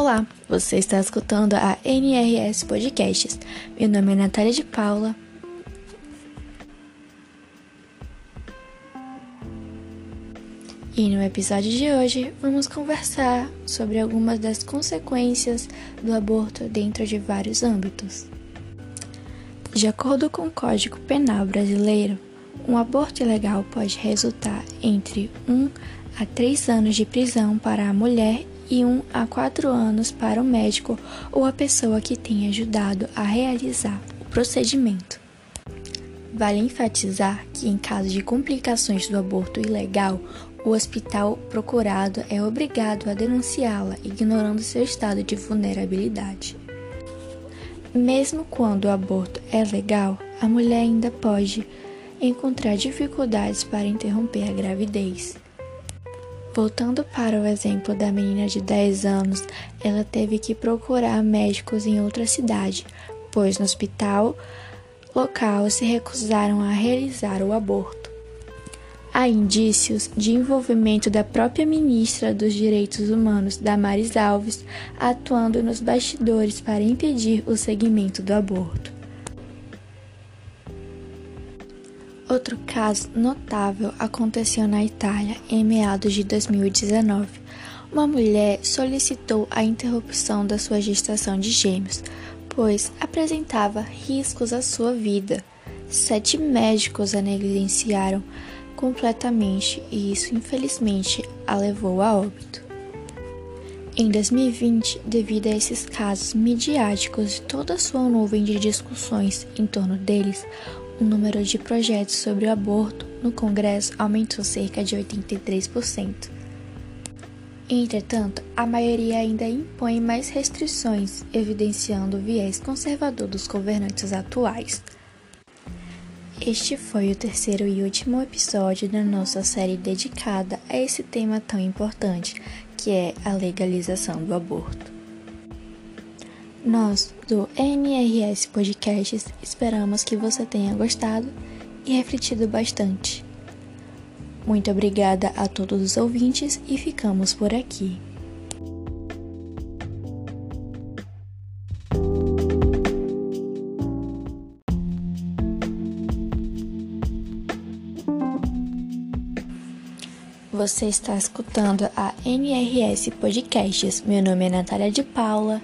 Olá, você está escutando a NRS Podcasts. Meu nome é Natália de Paula. E no episódio de hoje vamos conversar sobre algumas das consequências do aborto dentro de vários âmbitos. De acordo com o Código Penal Brasileiro, um aborto ilegal pode resultar entre 1 a 3 anos de prisão para a mulher e 1 a 4 anos para o médico ou a pessoa que tenha ajudado a realizar o procedimento. Vale enfatizar que, em caso de complicações do aborto ilegal, o hospital procurado é obrigado a denunciá-la, ignorando seu estado de vulnerabilidade. Mesmo quando o aborto é legal, a mulher ainda pode encontrar dificuldades para interromper a gravidez. Voltando para o exemplo da menina de 10 anos, ela teve que procurar médicos em outra cidade, pois no hospital local se recusaram a realizar o aborto. Há indícios de envolvimento da própria ministra dos Direitos Humanos, Damares Alves, atuando nos bastidores para impedir o segmento do aborto. Outro caso notável aconteceu na Itália em meados de 2019. Uma mulher solicitou a interrupção da sua gestação de gêmeos, pois apresentava riscos à sua vida. Sete médicos a negligenciaram completamente e isso, infelizmente, a levou a óbito. Em 2020, devido a esses casos midiáticos e toda a sua nuvem de discussões em torno deles, o número de projetos sobre o aborto no Congresso aumentou cerca de 83%. Entretanto, a maioria ainda impõe mais restrições, evidenciando o viés conservador dos governantes atuais. Este foi o terceiro e último episódio da nossa série dedicada a esse tema tão importante, que é a legalização do aborto. Nós, do NRS Podcasts, esperamos que você tenha gostado e refletido bastante. Muito obrigada a todos os ouvintes e ficamos por aqui. Você está escutando a NRS Podcasts. Meu nome é Natália de Paula.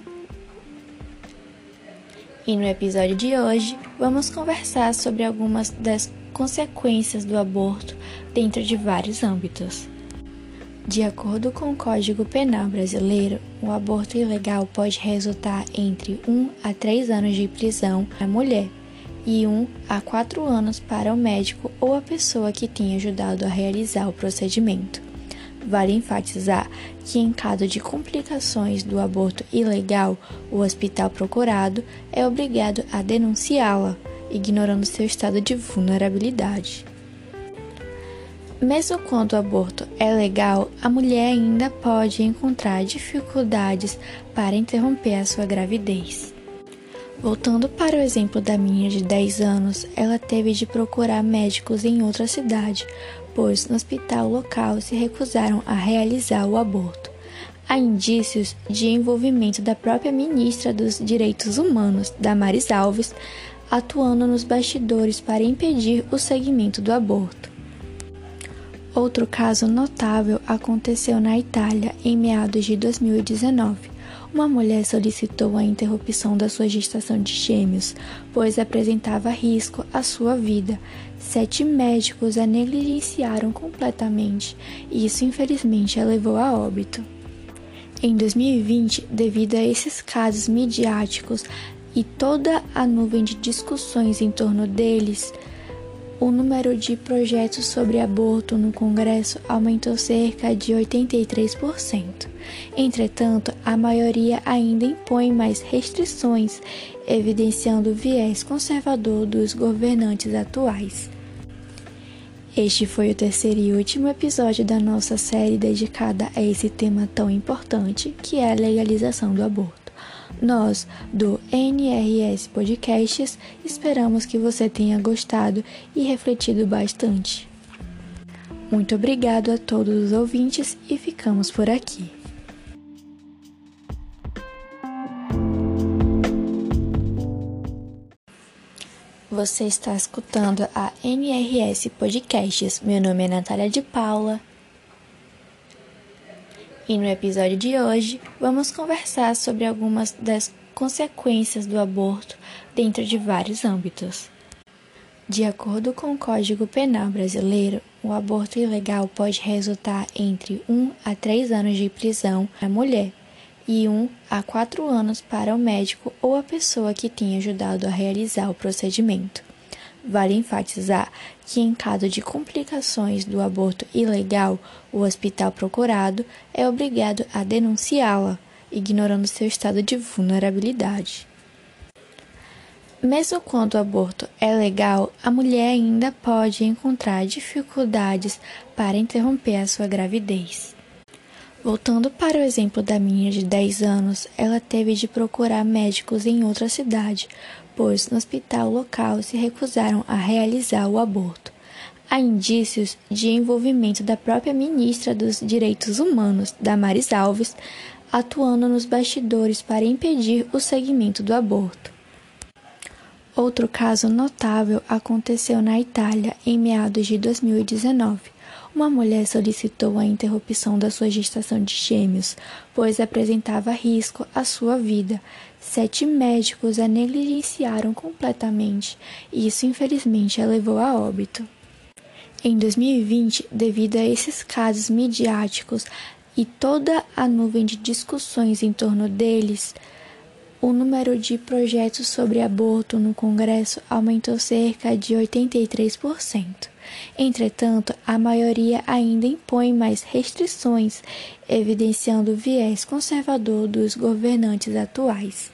E no episódio de hoje, vamos conversar sobre algumas das consequências do aborto dentro de vários âmbitos. De acordo com o Código Penal brasileiro, o aborto ilegal pode resultar entre 1 a 3 anos de prisão para a mulher e 1 a 4 anos para o médico ou a pessoa que tenha ajudado a realizar o procedimento. Vale enfatizar que, em caso de complicações do aborto ilegal, o hospital procurado é obrigado a denunciá-la, ignorando seu estado de vulnerabilidade. Mesmo quando o aborto é legal, a mulher ainda pode encontrar dificuldades para interromper a sua gravidez. Voltando para o exemplo da menina de 10 anos, ela teve de procurar médicos em outra cidade, pois no hospital local se recusaram a realizar o aborto. Há indícios de envolvimento da própria ministra dos Direitos Humanos, Damares Alves, atuando nos bastidores para impedir o segmento do aborto. Outro caso notável aconteceu na Itália em meados de 2019 uma mulher solicitou a interrupção da sua gestação de gêmeos, pois apresentava risco à sua vida. Sete médicos a negligenciaram completamente e isso infelizmente a levou a óbito. Em 2020, devido a esses casos midiáticos e toda a nuvem de discussões em torno deles, o número de projetos sobre aborto no Congresso aumentou cerca de 83%. Entretanto, a maioria ainda impõe mais restrições, evidenciando o viés conservador dos governantes atuais. Este foi o terceiro e último episódio da nossa série dedicada a esse tema tão importante que é a legalização do aborto. Nós, do NRS Podcasts, esperamos que você tenha gostado e refletido bastante. Muito obrigado a todos os ouvintes e ficamos por aqui. Você está escutando a NRS Podcasts. Meu nome é Natália de Paula. E no episódio de hoje, vamos conversar sobre algumas das consequências do aborto dentro de vários âmbitos. De acordo com o Código Penal brasileiro, o aborto ilegal pode resultar entre 1 a 3 anos de prisão à mulher e 1 a 4 anos para o médico ou a pessoa que tenha ajudado a realizar o procedimento. Vale enfatizar que, em caso de complicações do aborto ilegal, o hospital procurado é obrigado a denunciá-la, ignorando seu estado de vulnerabilidade. Mesmo quando o aborto é legal, a mulher ainda pode encontrar dificuldades para interromper a sua gravidez. Voltando para o exemplo da menina de 10 anos, ela teve de procurar médicos em outra cidade, pois no hospital local se recusaram a realizar o aborto. Há indícios de envolvimento da própria ministra dos Direitos Humanos, Damares Alves, atuando nos bastidores para impedir o segmento do aborto. Outro caso notável aconteceu na Itália em meados de 2019 uma mulher solicitou a interrupção da sua gestação de gêmeos, pois apresentava risco à sua vida. Sete médicos a negligenciaram completamente e isso, infelizmente, a levou a óbito. Em 2020, devido a esses casos midiáticos e toda a nuvem de discussões em torno deles, o número de projetos sobre aborto no Congresso aumentou cerca de 83%. Entretanto, a maioria ainda impõe mais restrições, evidenciando o viés conservador dos governantes atuais.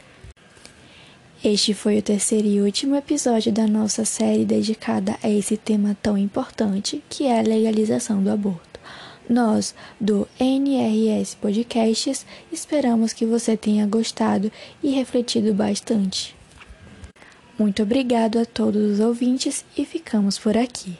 Este foi o terceiro e último episódio da nossa série dedicada a esse tema tão importante que é a legalização do aborto. Nós, do NRS Podcasts, esperamos que você tenha gostado e refletido bastante. Muito obrigado a todos os ouvintes e ficamos por aqui.